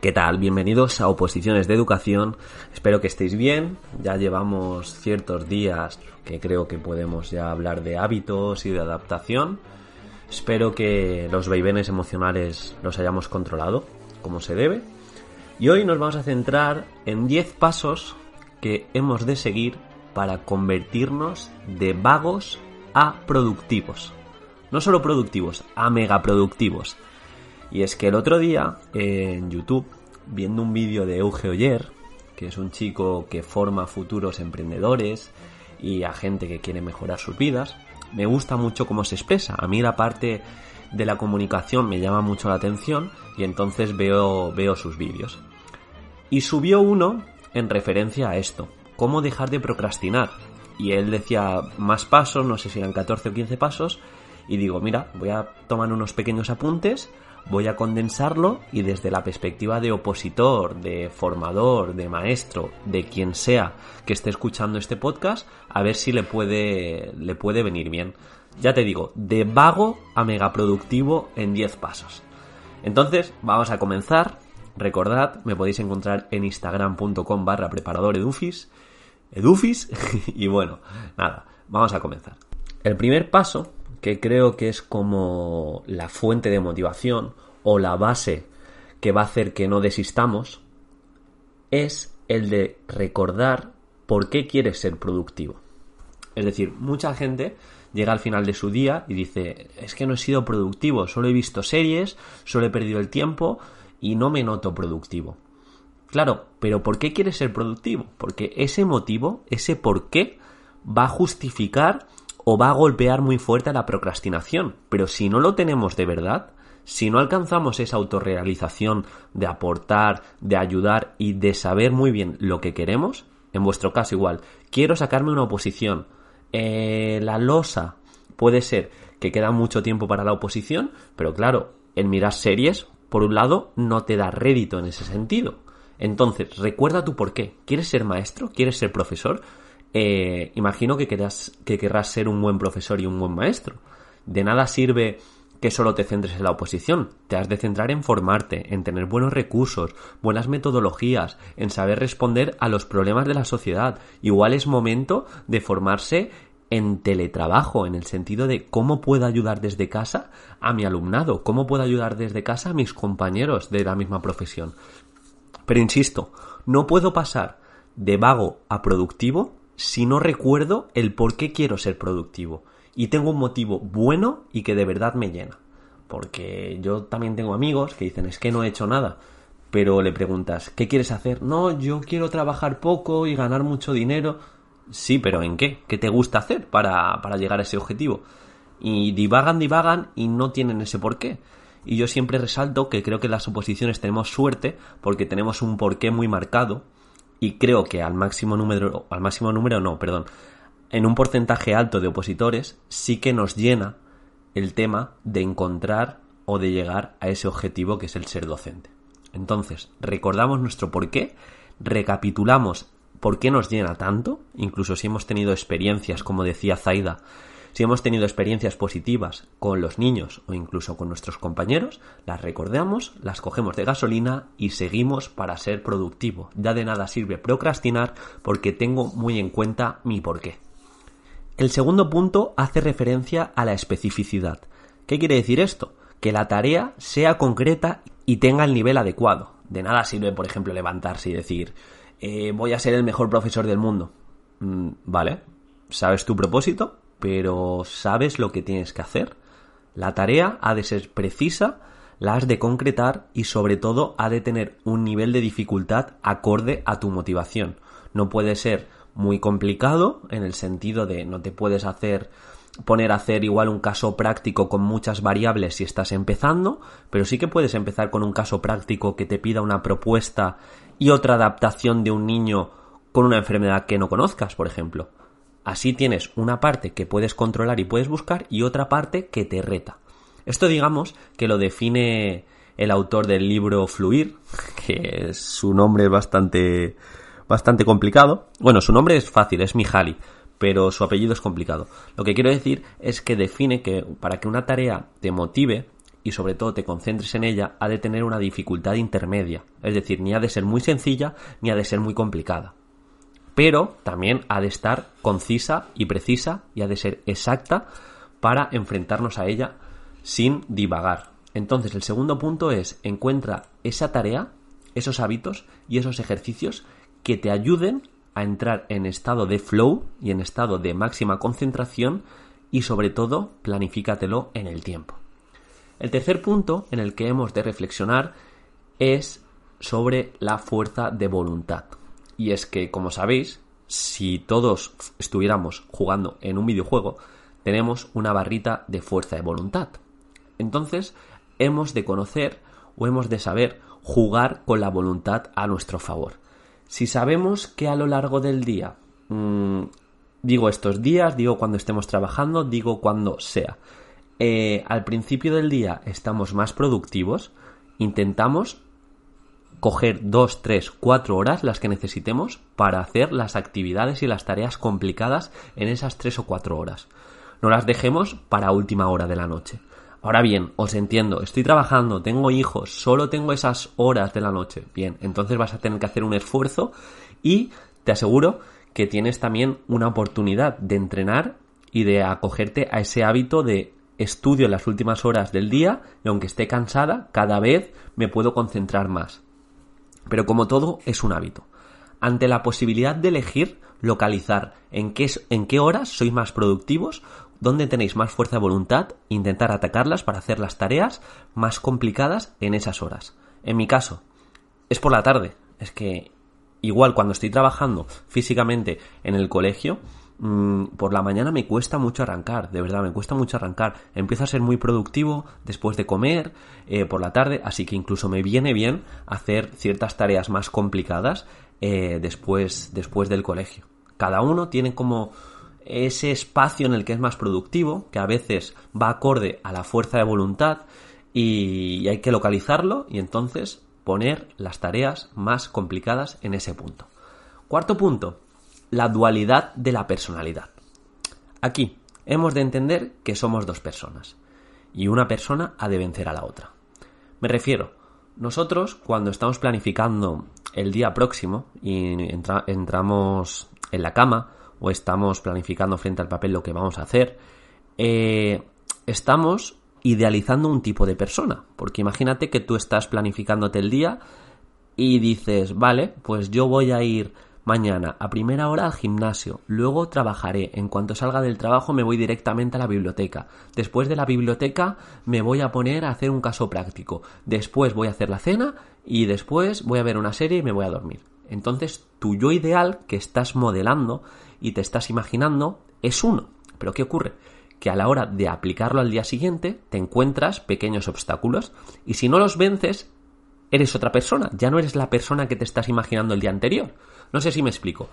¿Qué tal? Bienvenidos a Oposiciones de Educación. Espero que estéis bien. Ya llevamos ciertos días que creo que podemos ya hablar de hábitos y de adaptación. Espero que los vaivenes emocionales los hayamos controlado como se debe. Y hoy nos vamos a centrar en 10 pasos que hemos de seguir para convertirnos de vagos a productivos. No solo productivos, a megaproductivos. Y es que el otro día en YouTube, viendo un vídeo de Euge Oyer, que es un chico que forma futuros emprendedores y a gente que quiere mejorar sus vidas, me gusta mucho cómo se expresa. A mí la parte de la comunicación me llama mucho la atención y entonces veo, veo sus vídeos. Y subió uno en referencia a esto, cómo dejar de procrastinar. Y él decía más pasos, no sé si eran 14 o 15 pasos, y digo, mira, voy a tomar unos pequeños apuntes, voy a condensarlo y desde la perspectiva de opositor, de formador, de maestro, de quien sea que esté escuchando este podcast, a ver si le puede, le puede venir bien. Ya te digo, de vago a megaproductivo en 10 pasos. Entonces, vamos a comenzar. Recordad, me podéis encontrar en instagram.com barra preparador edufis. Edufis. y bueno, nada, vamos a comenzar. El primer paso que creo que es como la fuente de motivación o la base que va a hacer que no desistamos, es el de recordar por qué quieres ser productivo. Es decir, mucha gente llega al final de su día y dice, es que no he sido productivo, solo he visto series, solo he perdido el tiempo y no me noto productivo. Claro, pero ¿por qué quieres ser productivo? Porque ese motivo, ese por qué, va a justificar o va a golpear muy fuerte a la procrastinación. Pero si no lo tenemos de verdad, si no alcanzamos esa autorrealización de aportar, de ayudar y de saber muy bien lo que queremos, en vuestro caso igual, quiero sacarme una oposición, eh, la losa puede ser que queda mucho tiempo para la oposición, pero claro, el mirar series, por un lado, no te da rédito en ese sentido. Entonces, recuerda tu por qué. ¿Quieres ser maestro? ¿Quieres ser profesor? Eh, imagino que, que querrás ser un buen profesor y un buen maestro. De nada sirve que solo te centres en la oposición. Te has de centrar en formarte, en tener buenos recursos, buenas metodologías, en saber responder a los problemas de la sociedad. Igual es momento de formarse en teletrabajo, en el sentido de cómo puedo ayudar desde casa a mi alumnado, cómo puedo ayudar desde casa a mis compañeros de la misma profesión. Pero insisto, no puedo pasar de vago a productivo si no recuerdo el por qué quiero ser productivo y tengo un motivo bueno y que de verdad me llena. Porque yo también tengo amigos que dicen es que no he hecho nada, pero le preguntas ¿qué quieres hacer? No, yo quiero trabajar poco y ganar mucho dinero. Sí, pero ¿en qué? ¿Qué te gusta hacer para, para llegar a ese objetivo? Y divagan, divagan y no tienen ese porqué. Y yo siempre resalto que creo que en las oposiciones tenemos suerte porque tenemos un porqué muy marcado y creo que al máximo número, al máximo número no, perdón, en un porcentaje alto de opositores sí que nos llena el tema de encontrar o de llegar a ese objetivo que es el ser docente. Entonces, recordamos nuestro porqué, recapitulamos por qué nos llena tanto, incluso si hemos tenido experiencias, como decía Zaida, si hemos tenido experiencias positivas con los niños o incluso con nuestros compañeros, las recordamos, las cogemos de gasolina y seguimos para ser productivo. Ya de nada sirve procrastinar porque tengo muy en cuenta mi porqué. El segundo punto hace referencia a la especificidad. ¿Qué quiere decir esto? Que la tarea sea concreta y tenga el nivel adecuado. De nada sirve, por ejemplo, levantarse y decir, eh, voy a ser el mejor profesor del mundo. Mm, vale, ¿sabes tu propósito? Pero ¿sabes lo que tienes que hacer? La tarea ha de ser precisa, la has de concretar y sobre todo ha de tener un nivel de dificultad acorde a tu motivación. No puede ser muy complicado en el sentido de no te puedes hacer poner a hacer igual un caso práctico con muchas variables si estás empezando, pero sí que puedes empezar con un caso práctico que te pida una propuesta y otra adaptación de un niño con una enfermedad que no conozcas, por ejemplo. Así tienes una parte que puedes controlar y puedes buscar y otra parte que te reta. Esto digamos que lo define el autor del libro Fluir, que su nombre es bastante, bastante complicado. Bueno, su nombre es fácil, es Mihaly, pero su apellido es complicado. Lo que quiero decir es que define que para que una tarea te motive y sobre todo te concentres en ella, ha de tener una dificultad intermedia. Es decir, ni ha de ser muy sencilla ni ha de ser muy complicada. Pero también ha de estar concisa y precisa y ha de ser exacta para enfrentarnos a ella sin divagar. Entonces, el segundo punto es encuentra esa tarea, esos hábitos y esos ejercicios que te ayuden a entrar en estado de flow y en estado de máxima concentración y sobre todo planifícatelo en el tiempo. El tercer punto en el que hemos de reflexionar es sobre la fuerza de voluntad. Y es que, como sabéis, si todos estuviéramos jugando en un videojuego, tenemos una barrita de fuerza de voluntad. Entonces, hemos de conocer o hemos de saber jugar con la voluntad a nuestro favor. Si sabemos que a lo largo del día, mmm, digo estos días, digo cuando estemos trabajando, digo cuando sea, eh, al principio del día estamos más productivos, intentamos coger dos, tres, cuatro horas las que necesitemos para hacer las actividades y las tareas complicadas en esas tres o cuatro horas. No las dejemos para última hora de la noche. Ahora bien, os entiendo, estoy trabajando, tengo hijos, solo tengo esas horas de la noche. Bien, entonces vas a tener que hacer un esfuerzo y te aseguro que tienes también una oportunidad de entrenar y de acogerte a ese hábito de estudio en las últimas horas del día y aunque esté cansada, cada vez me puedo concentrar más. Pero como todo, es un hábito. Ante la posibilidad de elegir, localizar en qué, en qué horas sois más productivos, dónde tenéis más fuerza de voluntad, intentar atacarlas para hacer las tareas más complicadas en esas horas. En mi caso, es por la tarde. Es que igual cuando estoy trabajando físicamente en el colegio, mmm, por la mañana me cuesta mucho arrancar, de verdad, me cuesta mucho arrancar. Empiezo a ser muy productivo después de comer, eh, por la tarde, así que incluso me viene bien hacer ciertas tareas más complicadas eh, después, después del colegio. Cada uno tiene como ese espacio en el que es más productivo, que a veces va acorde a la fuerza de voluntad y hay que localizarlo y entonces poner las tareas más complicadas en ese punto. Cuarto punto, la dualidad de la personalidad. Aquí hemos de entender que somos dos personas y una persona ha de vencer a la otra. Me refiero, nosotros cuando estamos planificando el día próximo y entra entramos en la cama o estamos planificando frente al papel lo que vamos a hacer, eh, estamos idealizando un tipo de persona. Porque imagínate que tú estás planificándote el día y dices, vale, pues yo voy a ir mañana a primera hora al gimnasio, luego trabajaré, en cuanto salga del trabajo me voy directamente a la biblioteca, después de la biblioteca me voy a poner a hacer un caso práctico, después voy a hacer la cena y después voy a ver una serie y me voy a dormir. Entonces tu yo ideal que estás modelando y te estás imaginando es uno. Pero ¿qué ocurre? Que a la hora de aplicarlo al día siguiente te encuentras pequeños obstáculos y si no los vences eres otra persona, ya no eres la persona que te estás imaginando el día anterior. No sé si me explico.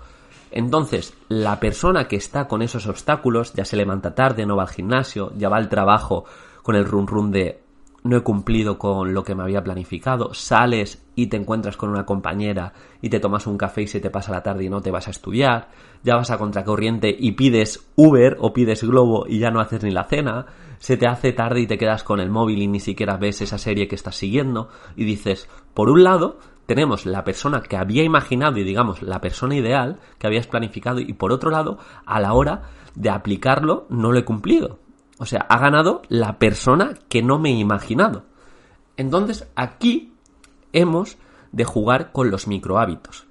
Entonces, la persona que está con esos obstáculos, ya se levanta tarde, no va al gimnasio, ya va al trabajo con el run run de no he cumplido con lo que me había planificado, sales y te encuentras con una compañera y te tomas un café y se te pasa la tarde y no te vas a estudiar, ya vas a contracorriente y pides Uber o pides Globo y ya no haces ni la cena, se te hace tarde y te quedas con el móvil y ni siquiera ves esa serie que estás siguiendo y dices, por un lado, tenemos la persona que había imaginado y digamos la persona ideal que habías planificado y por otro lado, a la hora de aplicarlo no lo he cumplido. O sea, ha ganado la persona que no me he imaginado. Entonces, aquí hemos de jugar con los microhábitos.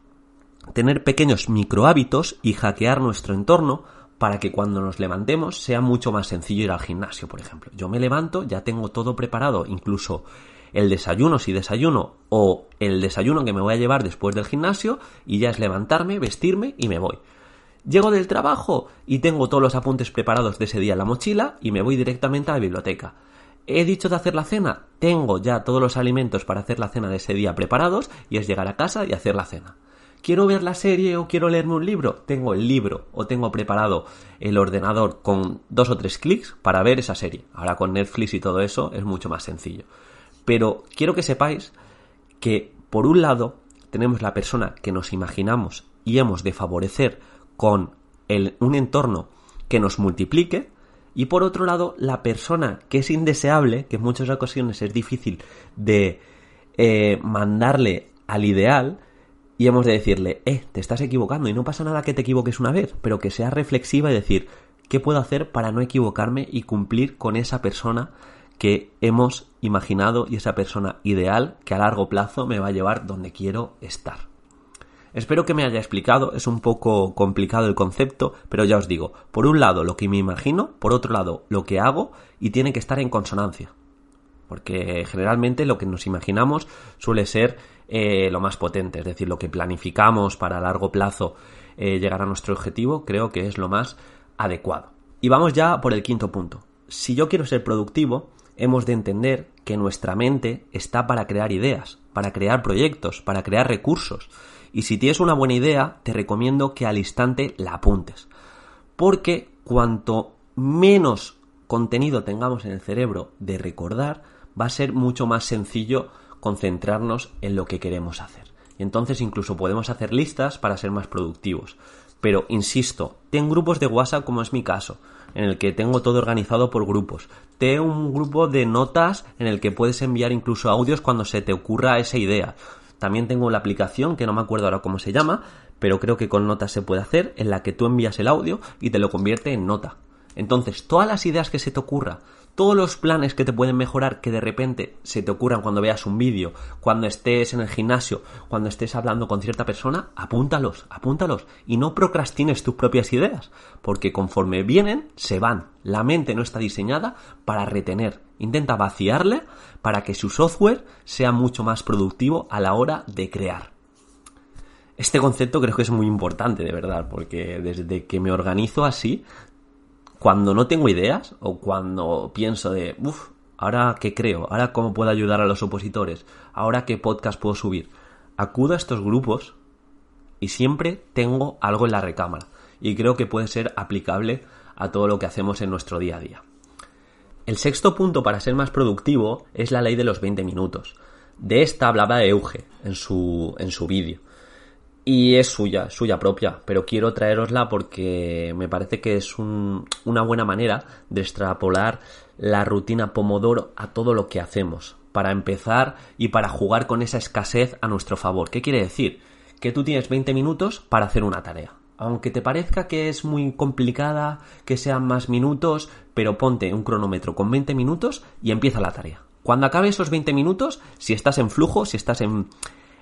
Tener pequeños microhábitos y hackear nuestro entorno para que cuando nos levantemos sea mucho más sencillo ir al gimnasio, por ejemplo. Yo me levanto, ya tengo todo preparado, incluso el desayuno si desayuno o el desayuno que me voy a llevar después del gimnasio y ya es levantarme, vestirme y me voy. Llego del trabajo y tengo todos los apuntes preparados de ese día en la mochila y me voy directamente a la biblioteca. He dicho de hacer la cena, tengo ya todos los alimentos para hacer la cena de ese día preparados y es llegar a casa y hacer la cena. ¿Quiero ver la serie o quiero leerme un libro? Tengo el libro o tengo preparado el ordenador con dos o tres clics para ver esa serie. Ahora con Netflix y todo eso es mucho más sencillo. Pero quiero que sepáis que, por un lado, tenemos la persona que nos imaginamos y hemos de favorecer con un entorno que nos multiplique, y por otro lado, la persona que es indeseable, que en muchas ocasiones es difícil de eh, mandarle al ideal, y hemos de decirle, eh, te estás equivocando y no pasa nada que te equivoques una vez, pero que sea reflexiva y decir, ¿qué puedo hacer para no equivocarme y cumplir con esa persona que hemos imaginado y esa persona ideal que a largo plazo me va a llevar donde quiero estar? Espero que me haya explicado, es un poco complicado el concepto, pero ya os digo, por un lado lo que me imagino, por otro lado lo que hago y tiene que estar en consonancia. Porque generalmente lo que nos imaginamos suele ser eh, lo más potente, es decir, lo que planificamos para a largo plazo eh, llegar a nuestro objetivo, creo que es lo más adecuado. Y vamos ya por el quinto punto. Si yo quiero ser productivo, hemos de entender que nuestra mente está para crear ideas, para crear proyectos, para crear recursos. Y si tienes una buena idea, te recomiendo que al instante la apuntes. Porque cuanto menos contenido tengamos en el cerebro de recordar, va a ser mucho más sencillo concentrarnos en lo que queremos hacer. Y entonces incluso podemos hacer listas para ser más productivos. Pero, insisto, ten grupos de WhatsApp como es mi caso, en el que tengo todo organizado por grupos. Ten un grupo de notas en el que puedes enviar incluso audios cuando se te ocurra esa idea. También tengo la aplicación, que no me acuerdo ahora cómo se llama, pero creo que con notas se puede hacer, en la que tú envías el audio y te lo convierte en nota. Entonces, todas las ideas que se te ocurra, todos los planes que te pueden mejorar que de repente se te ocurran cuando veas un vídeo, cuando estés en el gimnasio, cuando estés hablando con cierta persona, apúntalos, apúntalos y no procrastines tus propias ideas, porque conforme vienen, se van. La mente no está diseñada para retener. Intenta vaciarle para que su software sea mucho más productivo a la hora de crear. Este concepto creo que es muy importante, de verdad, porque desde que me organizo así, cuando no tengo ideas o cuando pienso de, uff, ahora qué creo, ahora cómo puedo ayudar a los opositores, ahora qué podcast puedo subir, acudo a estos grupos y siempre tengo algo en la recámara y creo que puede ser aplicable a todo lo que hacemos en nuestro día a día. El sexto punto para ser más productivo es la ley de los 20 minutos. De esta hablaba Euge en su, en su vídeo y es suya, suya propia, pero quiero traerosla porque me parece que es una buena manera de extrapolar la rutina Pomodoro a todo lo que hacemos, para empezar y para jugar con esa escasez a nuestro favor. ¿Qué quiere decir? Que tú tienes 20 minutos para hacer una tarea. Aunque te parezca que es muy complicada, que sean más minutos, pero ponte un cronómetro con 20 minutos y empieza la tarea. Cuando acabe esos 20 minutos, si estás en flujo, si estás en,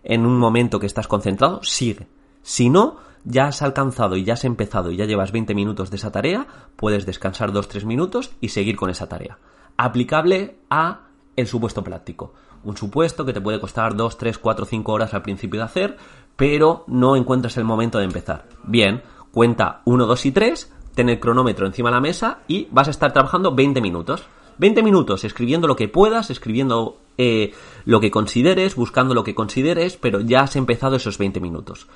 en un momento que estás concentrado, sigue. Si no, ya has alcanzado y ya has empezado y ya llevas 20 minutos de esa tarea, puedes descansar 2-3 minutos y seguir con esa tarea. Aplicable a el supuesto práctico. Un supuesto que te puede costar 2, 3, 4, 5 horas al principio de hacer, pero no encuentras el momento de empezar. Bien, cuenta 1, 2 y 3, ten el cronómetro encima de la mesa y vas a estar trabajando 20 minutos. 20 minutos escribiendo lo que puedas, escribiendo eh, lo que consideres, buscando lo que consideres, pero ya has empezado esos 20 minutos.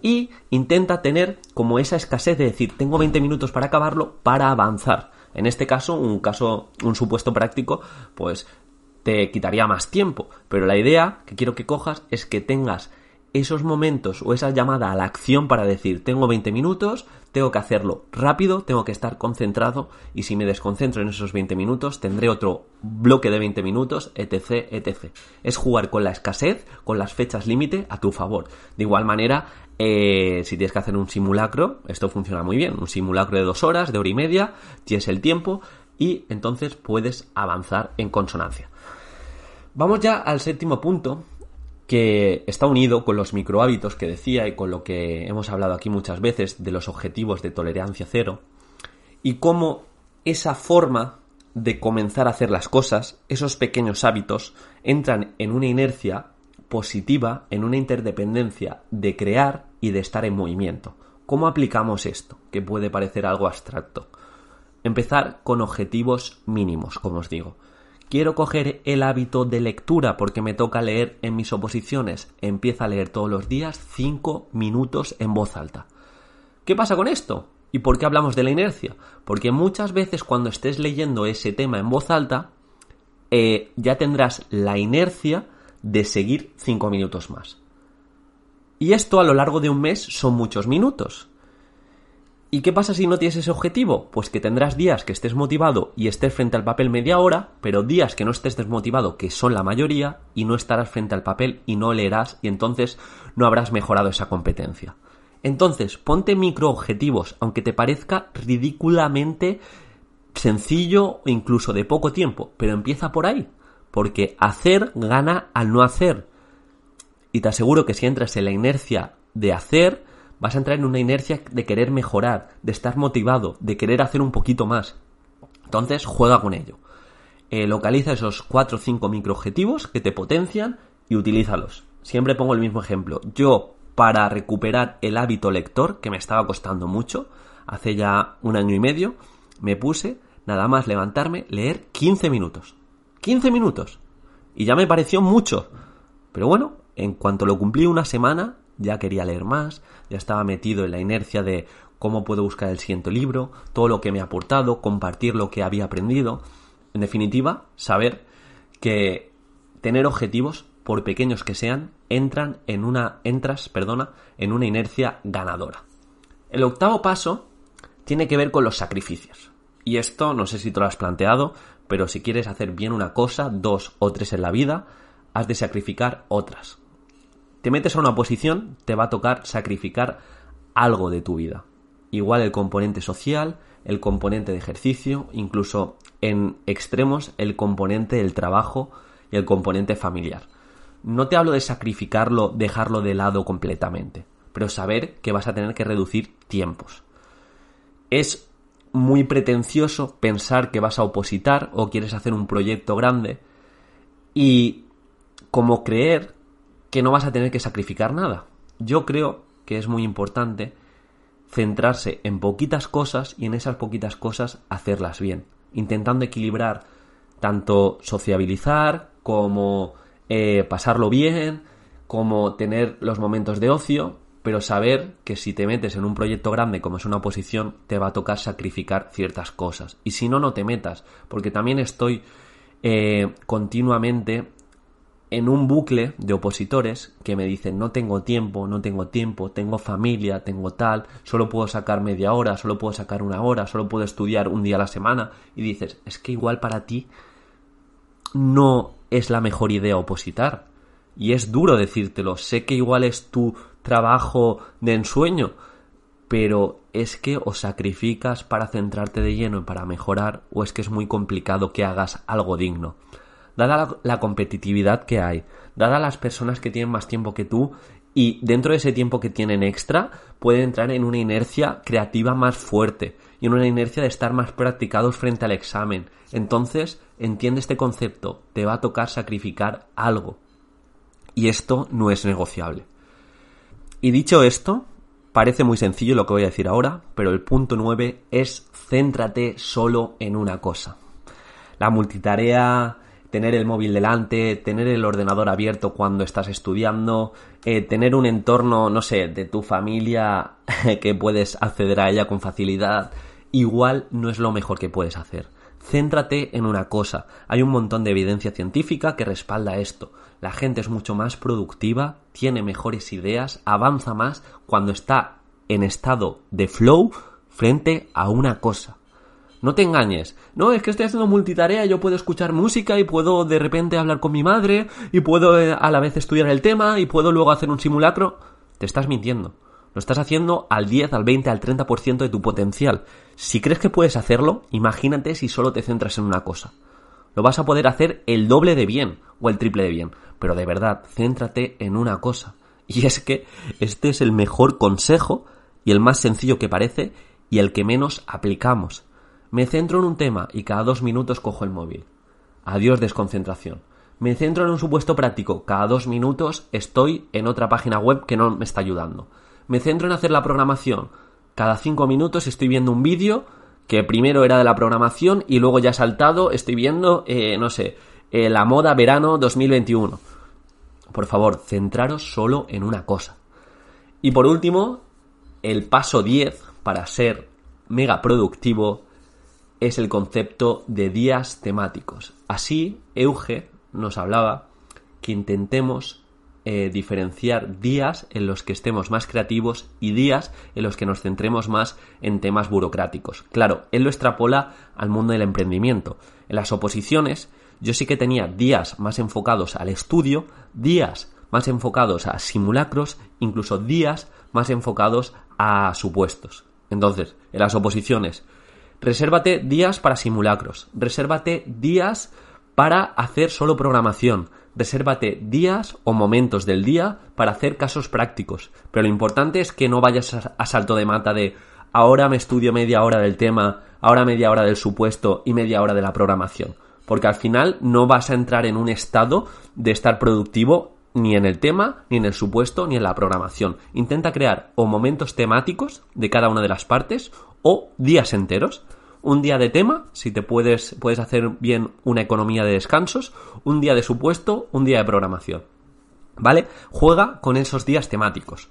Y intenta tener como esa escasez de decir, tengo 20 minutos para acabarlo, para avanzar. En este caso, un caso, un supuesto práctico, pues te quitaría más tiempo. Pero la idea que quiero que cojas es que tengas esos momentos o esa llamada a la acción para decir, tengo 20 minutos, tengo que hacerlo rápido, tengo que estar concentrado y si me desconcentro en esos 20 minutos tendré otro bloque de 20 minutos, etc, etc. Es jugar con la escasez, con las fechas límite a tu favor. De igual manera, eh, si tienes que hacer un simulacro, esto funciona muy bien, un simulacro de dos horas, de hora y media, tienes el tiempo y entonces puedes avanzar en consonancia. Vamos ya al séptimo punto, que está unido con los microhábitos que decía y con lo que hemos hablado aquí muchas veces de los objetivos de tolerancia cero y cómo esa forma de comenzar a hacer las cosas, esos pequeños hábitos, entran en una inercia positiva, en una interdependencia de crear y de estar en movimiento. ¿Cómo aplicamos esto? Que puede parecer algo abstracto. Empezar con objetivos mínimos, como os digo. Quiero coger el hábito de lectura porque me toca leer en mis oposiciones. Empieza a leer todos los días 5 minutos en voz alta. ¿Qué pasa con esto? ¿Y por qué hablamos de la inercia? Porque muchas veces cuando estés leyendo ese tema en voz alta, eh, ya tendrás la inercia de seguir 5 minutos más. Y esto a lo largo de un mes son muchos minutos. ¿Y qué pasa si no tienes ese objetivo? Pues que tendrás días que estés motivado y estés frente al papel media hora, pero días que no estés desmotivado, que son la mayoría, y no estarás frente al papel y no leerás y entonces no habrás mejorado esa competencia. Entonces, ponte micro objetivos, aunque te parezca ridículamente sencillo o incluso de poco tiempo, pero empieza por ahí, porque hacer gana al no hacer. Y te aseguro que si entras en la inercia de hacer, vas a entrar en una inercia de querer mejorar, de estar motivado, de querer hacer un poquito más. Entonces, juega con ello. Eh, localiza esos 4 o 5 microobjetivos que te potencian y utilízalos. Siempre pongo el mismo ejemplo. Yo, para recuperar el hábito lector, que me estaba costando mucho, hace ya un año y medio, me puse nada más levantarme, leer 15 minutos. 15 minutos. Y ya me pareció mucho. Pero bueno, en cuanto lo cumplí una semana, ya quería leer más, ya estaba metido en la inercia de cómo puedo buscar el siguiente libro, todo lo que me ha aportado, compartir lo que había aprendido. En definitiva, saber que tener objetivos, por pequeños que sean, entran en una, entras, perdona, en una inercia ganadora. El octavo paso tiene que ver con los sacrificios. Y esto no sé si te lo has planteado, pero si quieres hacer bien una cosa, dos o tres en la vida, has de sacrificar otras te metes a una posición, te va a tocar sacrificar algo de tu vida. Igual el componente social, el componente de ejercicio, incluso en extremos el componente del trabajo y el componente familiar. No te hablo de sacrificarlo, dejarlo de lado completamente, pero saber que vas a tener que reducir tiempos. Es muy pretencioso pensar que vas a opositar o quieres hacer un proyecto grande y como creer que no vas a tener que sacrificar nada. Yo creo que es muy importante centrarse en poquitas cosas y en esas poquitas cosas hacerlas bien, intentando equilibrar tanto sociabilizar como eh, pasarlo bien, como tener los momentos de ocio, pero saber que si te metes en un proyecto grande como es una oposición, te va a tocar sacrificar ciertas cosas. Y si no, no te metas, porque también estoy eh, continuamente en un bucle de opositores que me dicen no tengo tiempo, no tengo tiempo, tengo familia, tengo tal, solo puedo sacar media hora, solo puedo sacar una hora, solo puedo estudiar un día a la semana y dices, es que igual para ti no es la mejor idea opositar. Y es duro decírtelo, sé que igual es tu trabajo de ensueño, pero es que o sacrificas para centrarte de lleno y para mejorar o es que es muy complicado que hagas algo digno dada la, competitividad que hay, dada las personas que tienen más tiempo que tú y dentro de ese tiempo que tienen extra pueden entrar en una inercia creativa más fuerte y en una inercia de estar más practicados frente al examen. Entonces, entiende este concepto, te va a tocar sacrificar algo. Y esto no es negociable. Y dicho esto, parece muy sencillo lo que voy a decir ahora, pero el punto 9 es céntrate solo en una cosa. La multitarea tener el móvil delante, tener el ordenador abierto cuando estás estudiando, eh, tener un entorno, no sé, de tu familia que puedes acceder a ella con facilidad, igual no es lo mejor que puedes hacer. Céntrate en una cosa. Hay un montón de evidencia científica que respalda esto. La gente es mucho más productiva, tiene mejores ideas, avanza más cuando está en estado de flow frente a una cosa. No te engañes. No, es que estoy haciendo multitarea, yo puedo escuchar música y puedo de repente hablar con mi madre y puedo eh, a la vez estudiar el tema y puedo luego hacer un simulacro. Te estás mintiendo. Lo estás haciendo al 10, al 20, al 30% de tu potencial. Si crees que puedes hacerlo, imagínate si solo te centras en una cosa. Lo vas a poder hacer el doble de bien o el triple de bien. Pero de verdad, céntrate en una cosa. Y es que este es el mejor consejo y el más sencillo que parece y el que menos aplicamos. Me centro en un tema y cada dos minutos cojo el móvil. Adiós desconcentración. Me centro en un supuesto práctico. Cada dos minutos estoy en otra página web que no me está ayudando. Me centro en hacer la programación. Cada cinco minutos estoy viendo un vídeo que primero era de la programación y luego ya saltado, estoy viendo, eh, no sé, eh, la moda verano 2021. Por favor, centraros solo en una cosa. Y por último, el paso 10 para ser mega productivo es el concepto de días temáticos. Así, Euge nos hablaba que intentemos eh, diferenciar días en los que estemos más creativos y días en los que nos centremos más en temas burocráticos. Claro, él lo extrapola al mundo del emprendimiento. En las oposiciones, yo sí que tenía días más enfocados al estudio, días más enfocados a simulacros, incluso días más enfocados a supuestos. Entonces, en las oposiciones, resérvate días para simulacros, resérvate días para hacer solo programación, resérvate días o momentos del día para hacer casos prácticos. Pero lo importante es que no vayas a, salto de mata de ahora me estudio media hora del tema, ahora media hora del supuesto y media hora de la programación. Porque al final no vas a entrar en un estado de estar productivo ni en el tema, ni en el supuesto, ni en la programación. Intenta crear o momentos temáticos de cada una de las partes o días enteros un día de tema, si te puedes, puedes hacer bien una economía de descansos, un día de supuesto, un día de programación. ¿Vale? Juega con esos días temáticos.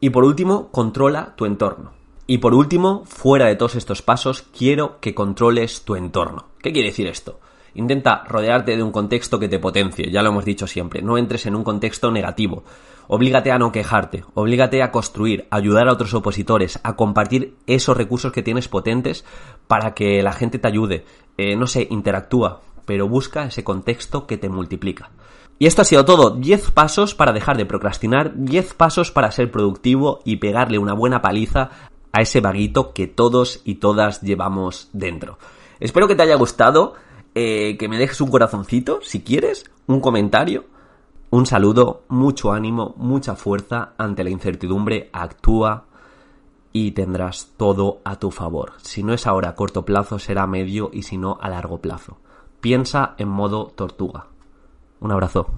Y por último, controla tu entorno. Y por último, fuera de todos estos pasos, quiero que controles tu entorno. ¿Qué quiere decir esto? Intenta rodearte de un contexto que te potencie, ya lo hemos dicho siempre, no entres en un contexto negativo. Oblígate a no quejarte, oblígate a construir, a ayudar a otros opositores, a compartir esos recursos que tienes potentes para que la gente te ayude. Eh, no sé, interactúa, pero busca ese contexto que te multiplica. Y esto ha sido todo, 10 pasos para dejar de procrastinar, 10 pasos para ser productivo y pegarle una buena paliza a ese vaguito que todos y todas llevamos dentro. Espero que te haya gustado. Eh, que me dejes un corazoncito, si quieres, un comentario. Un saludo, mucho ánimo, mucha fuerza ante la incertidumbre, actúa y tendrás todo a tu favor. Si no es ahora a corto plazo, será a medio y si no a largo plazo. Piensa en modo tortuga. Un abrazo.